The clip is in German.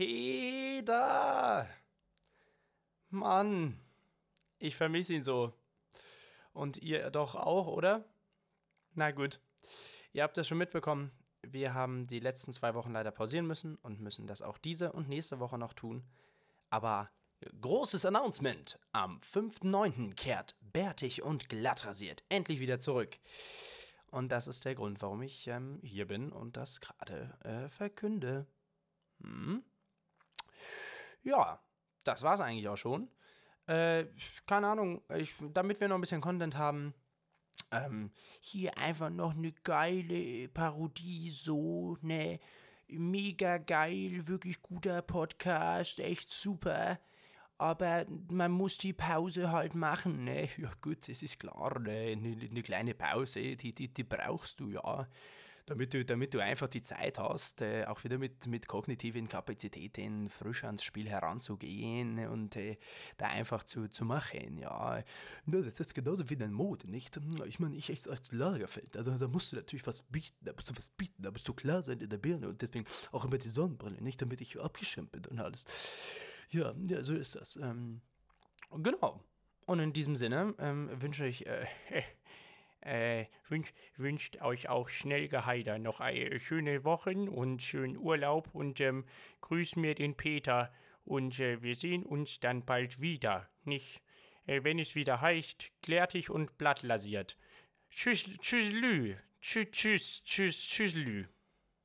Peter! Mann, ich vermisse ihn so. Und ihr doch auch, oder? Na gut. Ihr habt das schon mitbekommen. Wir haben die letzten zwei Wochen leider pausieren müssen und müssen das auch diese und nächste Woche noch tun. Aber großes Announcement. Am 5.9. kehrt bärtig und glatt rasiert endlich wieder zurück. Und das ist der Grund, warum ich ähm, hier bin und das gerade äh, verkünde. Hm? Ja, das war's eigentlich auch schon. Äh, keine Ahnung, ich, damit wir noch ein bisschen Content haben, ähm, hier einfach noch eine geile Parodie, so, ne, mega geil, wirklich guter Podcast, echt super. Aber man muss die Pause halt machen, ne? Ja gut, das ist klar, ne? Eine, eine kleine Pause, die, die, die brauchst du, ja damit du, damit du einfach die Zeit hast, äh, auch wieder mit, mit kognitiven Kapazitäten frisch ans Spiel heranzugehen und äh, da einfach zu, zu machen. Ja, das ist genauso wie dein Mode, nicht? Ich meine, ich als Lagerfeld, da, da musst du natürlich was bieten, da musst du was bieten, da musst du klar sein in der Birne und deswegen auch immer die Sonnenbrille, nicht damit ich abgeschirmt bin und alles. Ja, ja, so ist das. Ähm, genau. Und in diesem Sinne ähm, wünsche ich äh, äh, wünsch, wünscht euch auch schnell geheider noch eine schöne Wochen und schönen Urlaub und ähm, grüßt mir den Peter und äh, wir sehen uns dann bald wieder. Nicht, äh, wenn es wieder heißt, klärtig und blattlasiert. Tschüss, tschüss, lü. Tschüss, tschüss, tschüss, tschüss, lü.